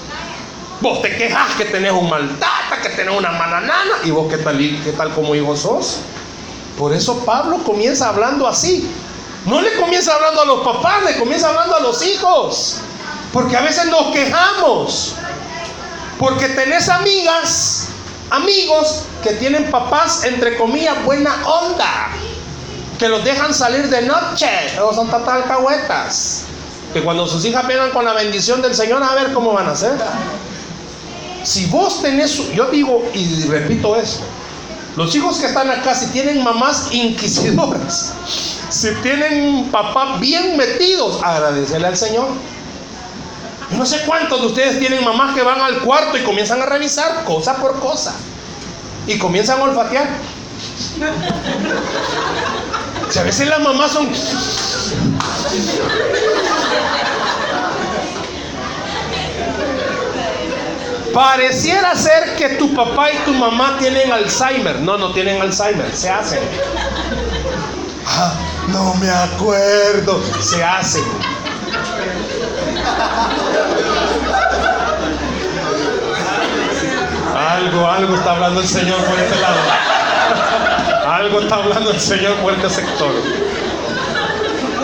vos te quejas que tenés un maltata, que tenés una mananana, y vos qué tal, qué tal como hijo sos. Por eso Pablo comienza hablando así. No le comienza hablando a los papás, le comienza hablando a los hijos. Porque a veces nos quejamos. Porque tenés amigas, amigos que tienen papás, entre comillas, buena onda. Que los dejan salir de noche. Son tatas alcahuetas. Que cuando sus hijas vengan con la bendición del Señor, a ver cómo van a hacer. Si vos tenés, yo digo y repito eso, los hijos que están acá, si tienen mamás inquisidoras, si tienen papá bien metidos, agradecerle al Señor. no sé cuántos de ustedes tienen mamás que van al cuarto y comienzan a revisar cosa por cosa. Y comienzan a olfatear. Si a veces las mamás son... Pareciera ser que tu papá y tu mamá tienen Alzheimer. No, no tienen Alzheimer, se hacen. Ah, no me acuerdo, se hacen. Algo, algo está hablando el Señor por este lado. Algo está hablando el Señor por este sector.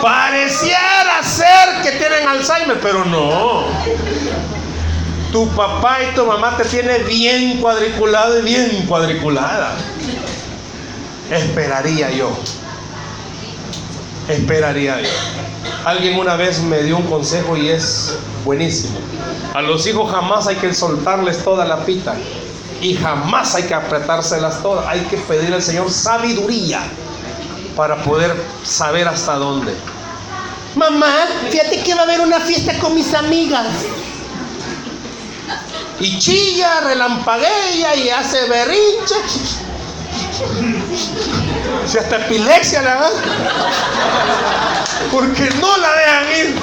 Pareciera ser que tienen Alzheimer, pero no. Tu papá y tu mamá te tienen bien cuadriculado y bien cuadriculada. Esperaría yo. Esperaría yo. Alguien una vez me dio un consejo y es buenísimo. A los hijos jamás hay que soltarles toda la pita y jamás hay que apretárselas todas. Hay que pedir al Señor sabiduría para poder saber hasta dónde. Mamá, fíjate que va a haber una fiesta con mis amigas y chilla, relampaguea y hace berrinche. Si hasta epilepsia la da. Porque no la dejan ir.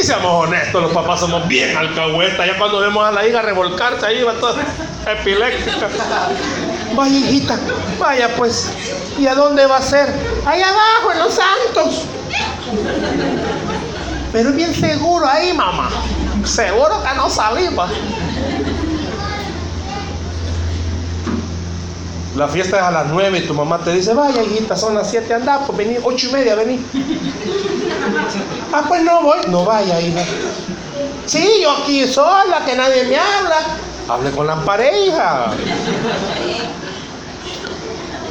Y seamos honestos, los papás somos bien alcahuetas. Ya cuando vemos a la hija revolcarse ahí va toda epiléptica. Vaya hijita, vaya pues. ¿Y a dónde va a ser? Ahí abajo, en los santos. Pero es bien seguro ahí, mamá. Seguro que no salimos. La fiesta es a las 9 y tu mamá te dice, vaya hijita, son las 7, anda, pues vení, 8 y media, vení. ah, pues no voy. No vaya, hija. Sí, yo aquí sola, que nadie me habla. Hable con la pareja.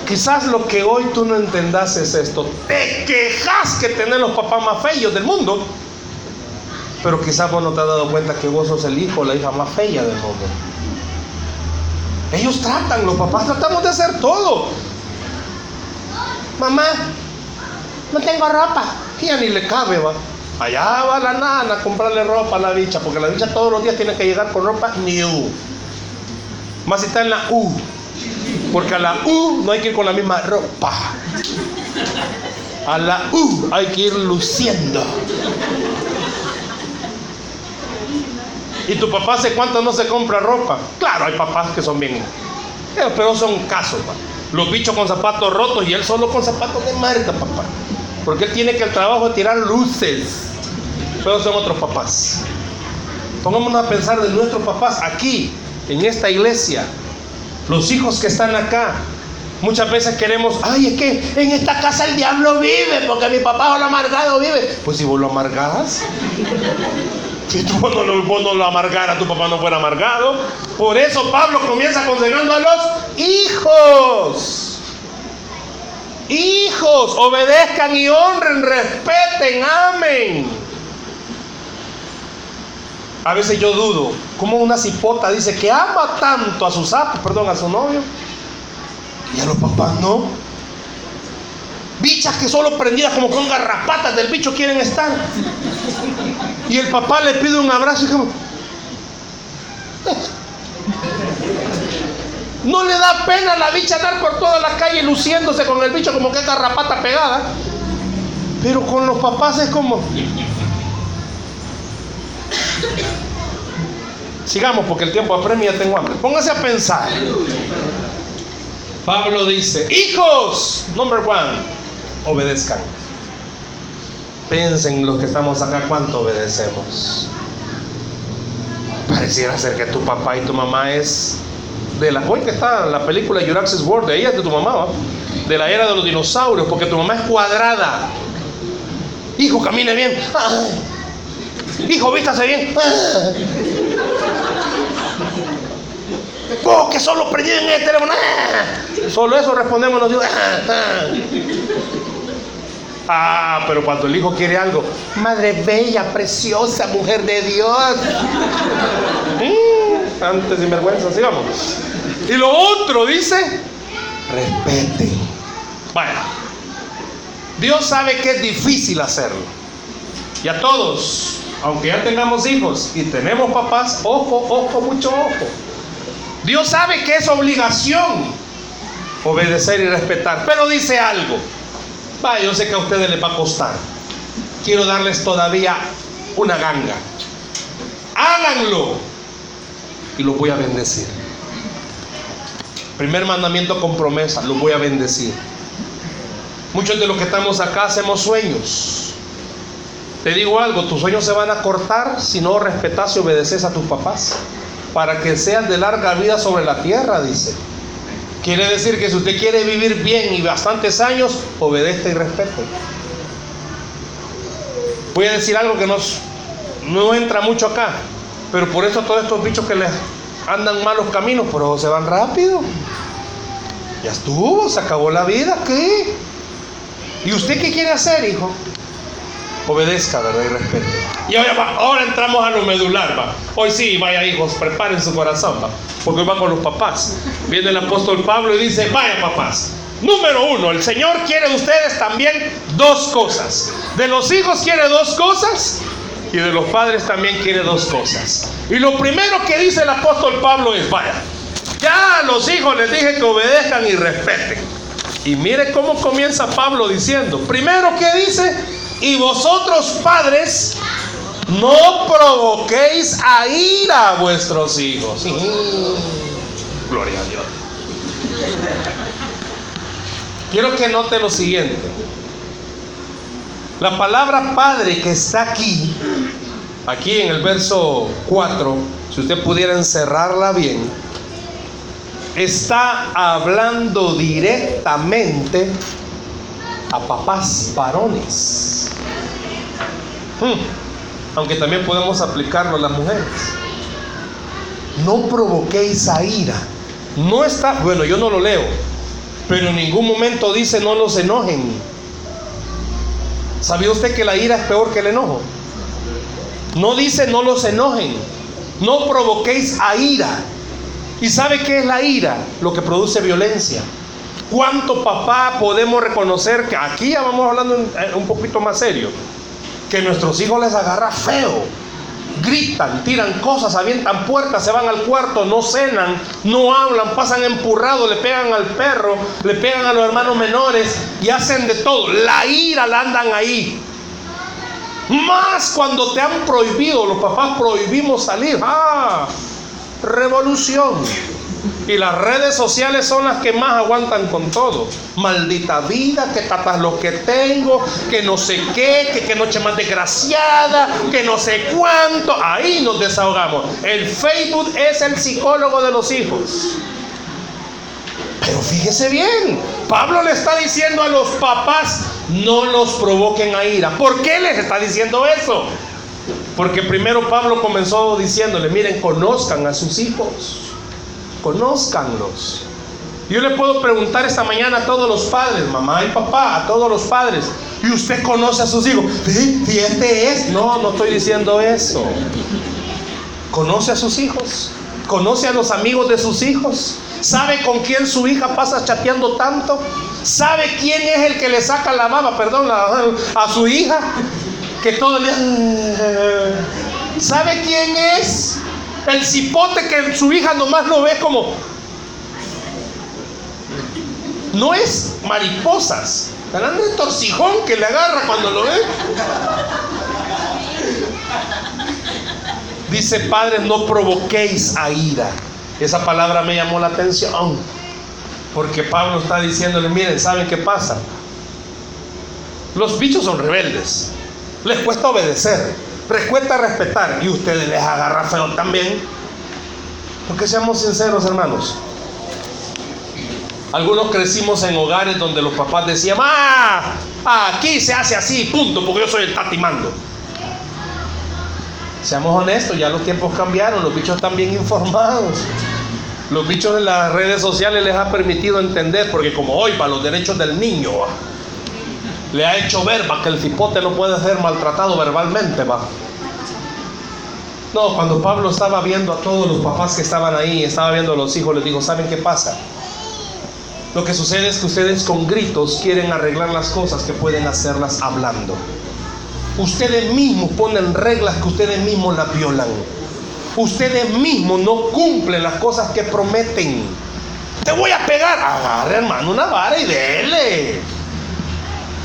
Quizás lo que hoy tú no entendas es esto. Te quejas que tener los papás más feos del mundo. Pero quizás vos no te has dado cuenta que vos sos el hijo o la hija más fea del mundo. Ellos tratan, los papás tratamos de hacer todo. Mamá, no tengo ropa. Ya ni le cabe, va. Allá va la nana a comprarle ropa a la bicha, porque la bicha todos los días tiene que llegar con ropa new. Más si está en la U. Porque a la U no hay que ir con la misma ropa. A la U hay que ir luciendo. ¿Y tu papá hace cuánto no se compra ropa? Claro, hay papás que son bien. Eh, pero son casos, Los bichos con zapatos rotos y él solo con zapatos de marca, papá. Porque él tiene que el trabajo tirar luces. Pero son otros papás. Pongámonos a pensar de nuestros papás aquí, en esta iglesia. Los hijos que están acá. Muchas veces queremos, ay, es que en esta casa el diablo vive, porque mi papá o lo amargado vive. Pues si vos lo amargas, si tú no, lo amargara, tu papá no fuera amargado. Por eso Pablo comienza aconsejando a los hijos. Hijos, obedezcan y honren, respeten, amen. A veces yo dudo, como una cipota dice que ama tanto a su sapo, perdón, a su novio, y a los papás no. Bichas que solo prendidas como con garrapatas del bicho quieren estar. Y el papá le pide un abrazo y como... No le da pena a la bicha andar por toda la calle luciéndose con el bicho como que garrapata pegada. Pero con los papás es como... Sigamos porque el tiempo apremia, tengo hambre. Póngase a pensar. Pablo dice, hijos, number one, obedezcan. Piensen los que estamos acá cuánto obedecemos. Pareciera ser que tu papá y tu mamá es de la que está la película Jurassic World, de ella es de tu mamá, de la era de los dinosaurios, porque tu mamá es cuadrada. Hijo, camine bien. Hijo, vístase bien. Vos que solo prendí en el teléfono. Solo eso respondemos nosotros. Ah, pero cuando el hijo quiere algo, madre bella, preciosa, mujer de Dios. Mm, antes sin vergüenza, sigamos. Y lo otro dice, respeten. Vaya, Dios sabe que es difícil hacerlo. Y a todos, aunque ya tengamos hijos y tenemos papás, ojo, ojo, mucho ojo. Dios sabe que es obligación obedecer y respetar, pero dice algo. Vaya, yo sé que a ustedes les va a costar. Quiero darles todavía una ganga. Háganlo y los voy a bendecir. Primer mandamiento con promesa, los voy a bendecir. Muchos de los que estamos acá hacemos sueños. Te digo algo, tus sueños se van a cortar si no respetas y obedeces a tus papás. Para que sean de larga vida sobre la tierra, dice. Quiere decir que si usted quiere vivir bien y bastantes años, obedezca y respete. Voy a decir algo que no entra mucho acá, pero por eso todos estos bichos que les andan malos caminos, pero se van rápido. Ya estuvo, se acabó la vida, ¿qué? ¿Y usted qué quiere hacer, hijo? Obedezca, ¿verdad? Y respete. Y ahora, ahora entramos a lo medular, va. Hoy sí, vaya hijos, preparen su corazón, va. Porque hoy va con los papás. Viene el apóstol Pablo y dice, vaya papás. Número uno, el Señor quiere de ustedes también dos cosas. De los hijos quiere dos cosas y de los padres también quiere dos cosas. Y lo primero que dice el apóstol Pablo es, vaya, ya a los hijos les dije que obedezcan y respeten. Y mire cómo comienza Pablo diciendo, primero que dice, y vosotros padres no provoquéis a ira a vuestros hijos. Gloria a Dios. Quiero que note lo siguiente. La palabra padre que está aquí, aquí en el verso 4, si usted pudiera encerrarla bien, está hablando directamente a papás varones. Hmm. Aunque también podemos aplicarlo a las mujeres. No provoquéis a ira. No está, bueno, yo no lo leo, pero en ningún momento dice no los enojen. ¿Sabía usted que la ira es peor que el enojo? No dice no los enojen, no provoquéis a ira. ¿Y sabe qué es la ira? Lo que produce violencia. ¿Cuánto papá podemos reconocer que aquí ya vamos hablando un poquito más serio? Que nuestros hijos les agarra feo gritan, tiran cosas, avientan puertas, se van al cuarto, no cenan, no hablan, pasan empurrados, le pegan al perro, le pegan a los hermanos menores y hacen de todo. La ira la andan ahí. Más cuando te han prohibido, los papás prohibimos salir. Ah, revolución. Y las redes sociales son las que más aguantan con todo. Maldita vida, que tapas lo que tengo, que no sé qué, que qué noche más desgraciada, que no sé cuánto. Ahí nos desahogamos. El Facebook es el psicólogo de los hijos. Pero fíjese bien, Pablo le está diciendo a los papás, no los provoquen a ira. ¿Por qué les está diciendo eso? Porque primero Pablo comenzó diciéndole, miren, conozcan a sus hijos conózcanlos. Yo le puedo preguntar esta mañana a todos los padres, mamá y papá, a todos los padres, y usted conoce a sus hijos. ¿Sí? ¿Y este es? No, no estoy diciendo eso. Conoce a sus hijos, conoce a los amigos de sus hijos, sabe con quién su hija pasa chateando tanto, sabe quién es el que le saca la baba, perdón, a su hija, que todo el día... ¿Sabe quién es? El cipote que su hija nomás lo ve como... No es mariposas. Hablando de torcijón que le agarra cuando lo ve. Dice, padres, no provoquéis a ira. Esa palabra me llamó la atención. Porque Pablo está diciéndole, miren, ¿saben qué pasa? Los bichos son rebeldes. Les cuesta obedecer respuesta respetar y ustedes les agarra feo también. Porque seamos sinceros, hermanos. Algunos crecimos en hogares donde los papás decían, ah, aquí se hace así, punto, porque yo soy el tatimando. Seamos honestos, ya los tiempos cambiaron, los bichos están bien informados. Los bichos en las redes sociales les ha permitido entender, porque como hoy para los derechos del niño, le ha hecho ver que el cipote no puede ser maltratado verbalmente, va. No, cuando Pablo estaba viendo a todos los papás que estaban ahí, estaba viendo a los hijos, les dijo, ¿saben qué pasa? Lo que sucede es que ustedes con gritos quieren arreglar las cosas que pueden hacerlas hablando. Ustedes mismos ponen reglas que ustedes mismos las violan. Ustedes mismos no cumplen las cosas que prometen. Te voy a pegar. Agarre, hermano, una vara y dele.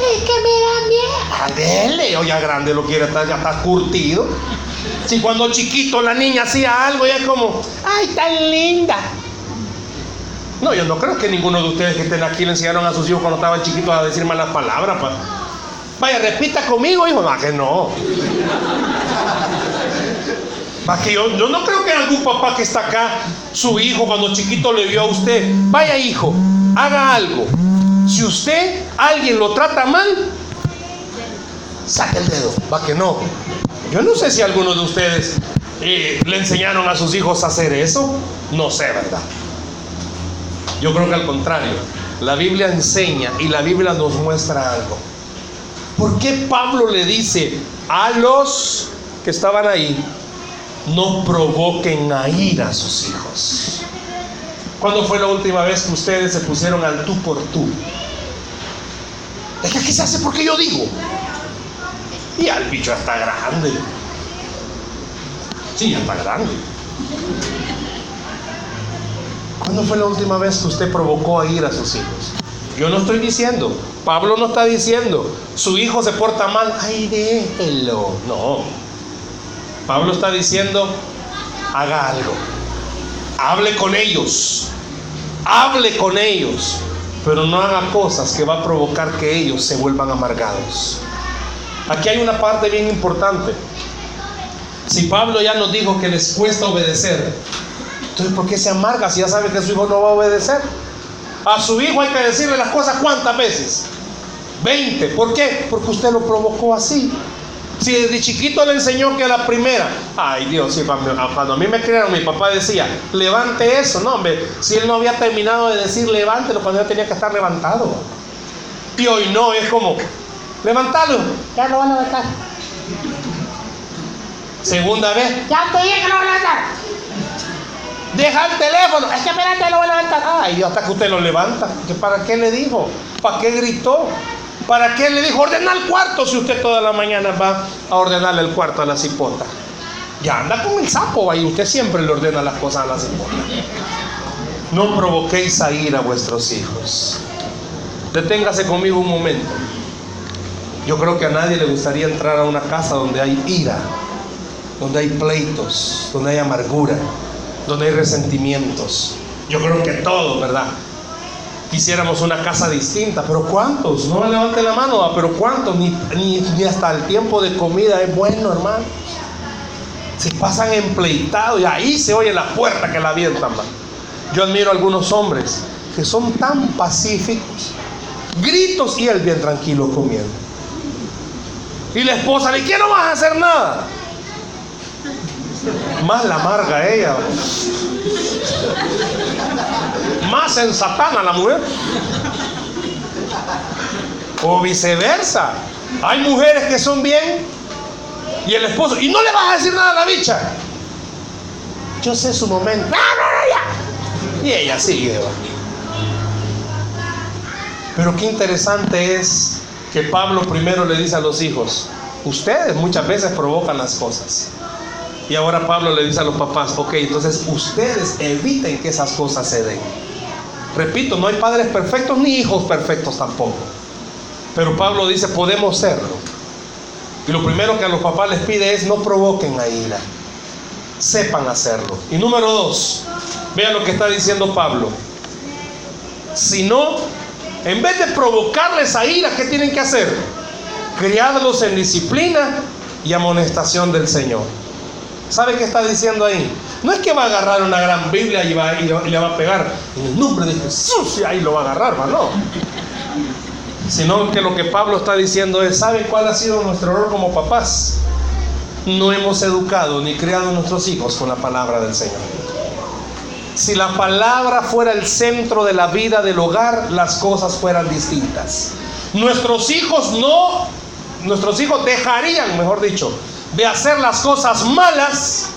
Es que me da miedo. Ah, dele. O ya grande lo quiere estar, ya está curtido. Si cuando chiquito la niña hacía algo, ya es como, ay, tan linda. No, yo no creo que ninguno de ustedes que estén aquí le enseñaron a sus hijos cuando estaban chiquitos a decir malas palabras. Pa. Vaya, repita conmigo, hijo. Más que no. Más que yo, yo no creo que algún papá que está acá, su hijo cuando chiquito le vio a usted, vaya hijo, haga algo. Si usted, alguien lo trata mal, saque el dedo. Va que no. Yo no sé si alguno de ustedes eh, le enseñaron a sus hijos a hacer eso. No sé, ¿verdad? Yo creo que al contrario. La Biblia enseña y la Biblia nos muestra algo. ¿Por qué Pablo le dice a los que estaban ahí, no provoquen a ir a sus hijos? ¿Cuándo fue la última vez que ustedes se pusieron al tú por tú? Es que se hace porque yo digo. Y al bicho está grande. Sí, ya está grande. ¿Cuándo fue la última vez que usted provocó a ir a sus hijos? Yo no estoy diciendo, Pablo no está diciendo, su hijo se porta mal, ay déjelo. No. Pablo está diciendo, haga algo. Hable con ellos. Hable con ellos. Pero no haga cosas que va a provocar que ellos se vuelvan amargados. Aquí hay una parte bien importante. Si Pablo ya nos dijo que les cuesta obedecer, entonces ¿por qué se amarga si ya sabe que su hijo no va a obedecer? A su hijo hay que decirle las cosas cuántas veces. 20. ¿Por qué? Porque usted lo provocó así. Si desde chiquito le enseñó que la primera, ay Dios, cuando a mí me crearon, mi papá decía, levante eso, no, hombre, si él no había terminado de decir levántelo cuando ya tenía que estar levantado. Y hoy no, es como, levantalo, ya lo van a levantar. Segunda vez, ya te dije que lo van a levantar. Deja el teléfono, es que espérate, lo voy a levantar. Ay, hasta que usted lo levanta. ¿Para qué le dijo? ¿Para qué gritó? ¿Para qué le dijo ordenar el cuarto si usted toda la mañana va a ordenarle el cuarto a la cipota? Ya anda con el sapo y usted siempre le ordena las cosas a la cipota. No provoquéis a ir a vuestros hijos. Deténgase conmigo un momento. Yo creo que a nadie le gustaría entrar a una casa donde hay ira, donde hay pleitos, donde hay amargura, donde hay resentimientos. Yo creo que todo, ¿verdad? Quisiéramos una casa distinta, pero ¿cuántos? No levante la mano, pero ¿cuántos? Ni, ni, hasta el tiempo de comida es bueno, hermano. Se pasan empleitados y ahí se oye la puerta que la avientan. Yo admiro a algunos hombres que son tan pacíficos, gritos y él bien tranquilo comiendo. Y la esposa le ¿qué no vas a hacer nada? Más la amarga ella. Más en satana la mujer. O viceversa. Hay mujeres que son bien y el esposo, y no le vas a decir nada a la bicha. Yo sé su momento. Y ella sigue. Pero qué interesante es que Pablo primero le dice a los hijos, ustedes muchas veces provocan las cosas. Y ahora Pablo le dice a los papás, ok, entonces ustedes eviten que esas cosas se den. Repito, no hay padres perfectos ni hijos perfectos tampoco. Pero Pablo dice, podemos serlo. Y lo primero que a los papás les pide es no provoquen a ira. Sepan hacerlo. Y número dos, vean lo que está diciendo Pablo. Si no, en vez de provocarles a ira, ¿qué tienen que hacer? Criarlos en disciplina y amonestación del Señor. ¿Sabe qué está diciendo ahí? No es que va a agarrar una gran Biblia y, va, le va a pegar en el nombre de Jesús y ahí lo va a agarrar, no. Sino que lo que Pablo está diciendo es, ¿sabe cuál ha sido nuestro error como papás? No hemos educado ni criado a nuestros hijos con la palabra del Señor. Si la palabra fuera el centro de la vida del hogar, las cosas fueran distintas. Nuestros hijos no, nuestros hijos dejarían, mejor dicho, de hacer las cosas malas,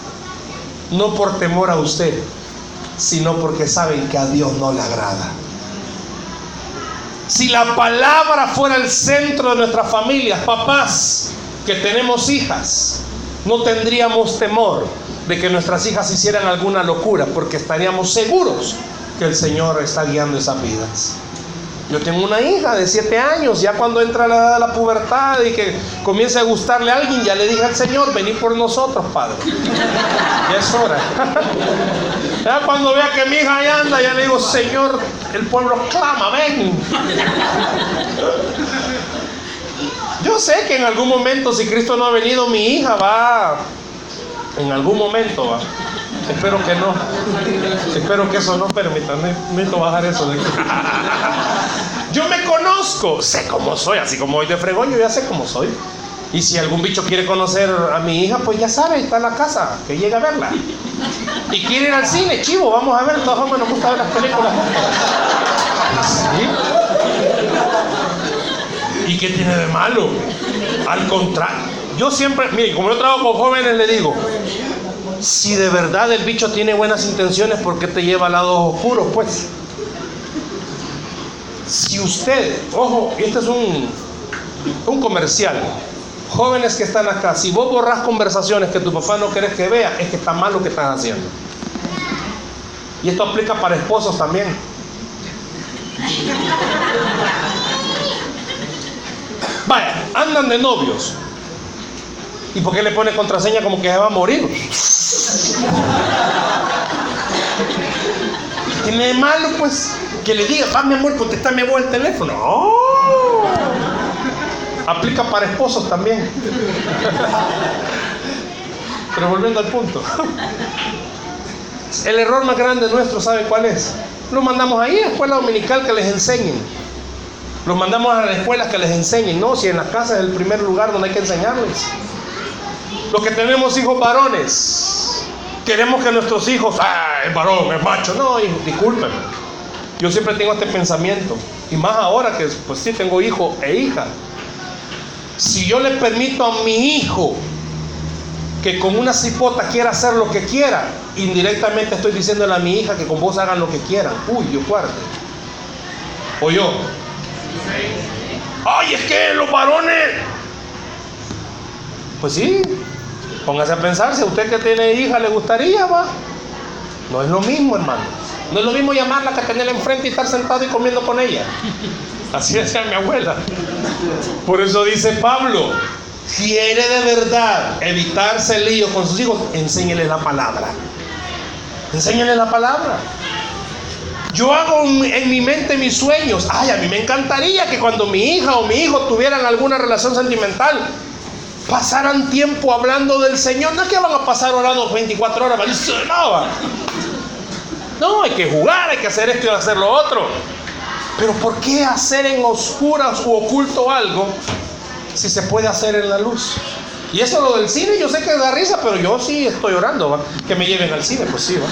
no por temor a usted, sino porque saben que a Dios no le agrada. Si la palabra fuera el centro de nuestras familias, papás que tenemos hijas, no tendríamos temor de que nuestras hijas hicieran alguna locura, porque estaríamos seguros que el Señor está guiando esas vidas. Yo tengo una hija de siete años, ya cuando entra la edad de la pubertad y que comienza a gustarle a alguien, ya le dije al Señor, vení por nosotros, Padre. Ya es hora. Ya cuando vea que mi hija anda, ya le digo, Señor, el pueblo clama, ven. Yo sé que en algún momento, si Cristo no ha venido, mi hija va, en algún momento va. Espero que no. Espero que eso no permita. Necesito bajar eso de aquí. Yo me conozco, sé cómo soy, así como hoy de fregón, yo ya sé cómo soy. Y si algún bicho quiere conocer a mi hija, pues ya sabe, está en la casa, que llegue a verla. Y quiere ir al cine, chivo, vamos a ver, todos hombres nos gusta ver las películas ¿Y qué tiene de malo? Al contrario, yo siempre, mire, como yo trabajo con jóvenes, le digo, si de verdad el bicho tiene buenas intenciones, ¿por qué te lleva al lado oscuro? Pues, si usted, ojo, este es un, un comercial, jóvenes que están acá, si vos borras conversaciones que tu papá no querés que vea, es que está mal lo que estás haciendo. Y esto aplica para esposos también. Vaya, andan de novios. ¿Y por qué le pone contraseña como que se va a morir? Tiene de malo, pues? Que le diga, va mi amor, contéstame vos el teléfono. ¡Oh! Aplica para esposos también. Pero volviendo al punto. El error más grande nuestro, ¿sabe cuál es? Lo mandamos ahí a escuela dominical que les enseñen. Los mandamos a las escuelas que les enseñen. No, si en la casa es el primer lugar donde hay que enseñarles. Los que tenemos hijos varones, queremos que nuestros hijos, ah, es varón, es macho. No, discúlpenme. Yo siempre tengo este pensamiento. Y más ahora que pues sí tengo hijo e hija. Si yo le permito a mi hijo que con una cipota quiera hacer lo que quiera, indirectamente estoy diciéndole a mi hija que con vos hagan lo que quieran. Uy, yo guarde. O yo. Ay, es que los varones. Pues sí, póngase a pensar, si usted que tiene hija le gustaría, va. No es lo mismo, hermano. No es lo mismo llamarla que tenerla enfrente y estar sentado y comiendo con ella. Así decía mi abuela. Por eso dice Pablo, quiere de verdad evitarse el lío con sus hijos, enséñele la palabra. Enséñele la palabra. Yo hago en mi mente mis sueños. Ay, a mí me encantaría que cuando mi hija o mi hijo tuvieran alguna relación sentimental, pasaran tiempo hablando del Señor. No es que van a pasar orando 24 horas, no. No, hay que jugar, hay que hacer esto y hacer lo otro. Pero ¿por qué hacer en oscuras u oculto algo si se puede hacer en la luz? Y eso lo del cine, yo sé que da risa, pero yo sí estoy orando, que me lleven al cine, pues sí, ¿va?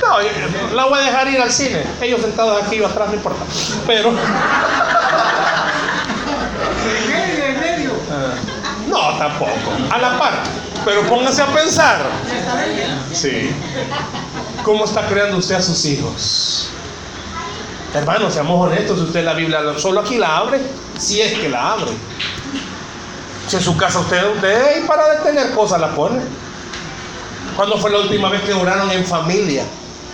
No, la voy a dejar ir al cine. Ellos sentados aquí o atrás, no importa. Pero. No, tampoco. A la par. Pero póngase a pensar. Sí. ¿Cómo está creando usted a sus hijos? Hermano, seamos honestos, usted la Biblia solo aquí la abre, si es que la abre. Si en su casa usted, usted y para detener cosas la pone. ¿Cuándo fue la última vez que oraron en familia?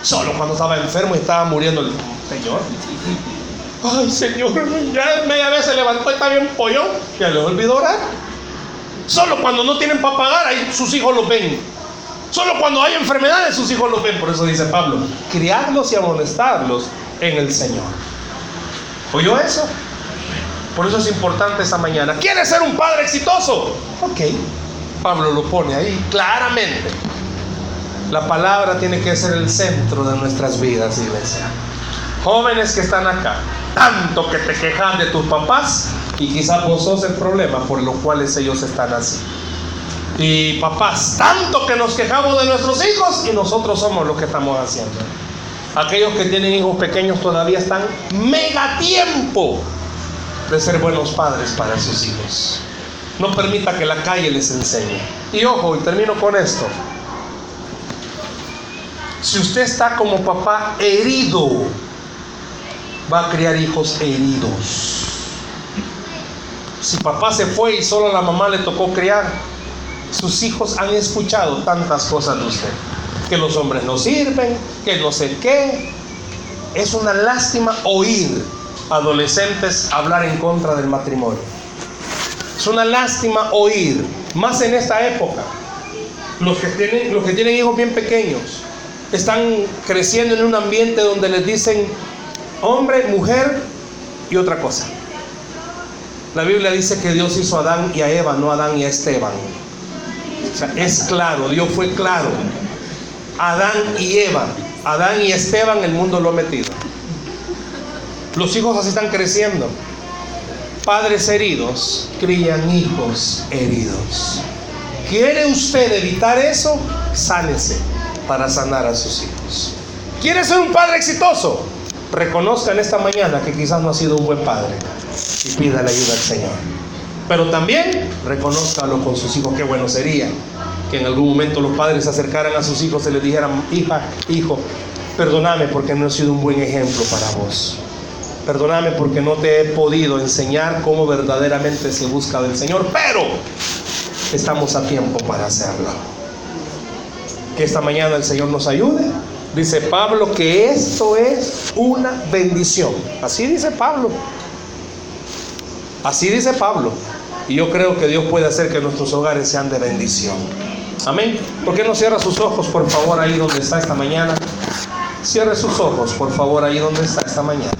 Solo cuando estaba enfermo y estaba muriendo el Señor. Ay, Señor, ya media vez se levantó y está bien pollón. Ya le olvidó orar. Solo cuando no tienen para pagar, ahí sus hijos los ven. Solo cuando hay enfermedades, sus hijos los ven. Por eso dice Pablo, criarlos y amonestarlos en el Señor. ¿Oyó eso? Por eso es importante esta mañana. ¿Quieres ser un padre exitoso? Ok. Pablo lo pone ahí claramente. La palabra tiene que ser el centro de nuestras vidas, iglesia. Jóvenes que están acá, tanto que te quejan de tus papás y quizás vos sos el problema por lo cuales ellos están así. Y papás, tanto que nos quejamos de nuestros hijos y nosotros somos los que estamos haciendo. Aquellos que tienen hijos pequeños todavía están mega tiempo de ser buenos padres para sus hijos. No permita que la calle les enseñe. Y ojo, y termino con esto. Si usted está como papá herido, va a criar hijos heridos. Si papá se fue y solo a la mamá le tocó criar, sus hijos han escuchado tantas cosas de usted. Que los hombres no sirven, que no sé qué. Es una lástima oír adolescentes hablar en contra del matrimonio. Es una lástima oír, más en esta época. Los que tienen, los que tienen hijos bien pequeños están creciendo en un ambiente donde les dicen hombre, mujer y otra cosa. La Biblia dice que Dios hizo a Adán y a Eva, no a Adán y a Esteban. O sea, es claro, Dios fue claro. Adán y Eva, Adán y Esteban, el mundo lo ha metido. Los hijos así están creciendo. Padres heridos crían hijos heridos. ¿Quiere usted evitar eso? Sánese para sanar a sus hijos. ¿Quiere ser un padre exitoso? Reconozca en esta mañana que quizás no ha sido un buen padre y pida la ayuda al Señor. Pero también reconozcalo con sus hijos, qué bueno sería que en algún momento los padres se acercaran a sus hijos y les dijeran, hija, hijo, perdóname porque no he sido un buen ejemplo para vos. Perdóname porque no te he podido enseñar cómo verdaderamente se busca del Señor, pero estamos a tiempo para hacerlo. Que esta mañana el Señor nos ayude. Dice Pablo que esto es una bendición. Así dice Pablo. Así dice Pablo. Y yo creo que Dios puede hacer que nuestros hogares sean de bendición. Amén. ¿Por qué no cierra sus ojos, por favor, ahí donde está esta mañana? Cierre sus ojos, por favor, ahí donde está esta mañana.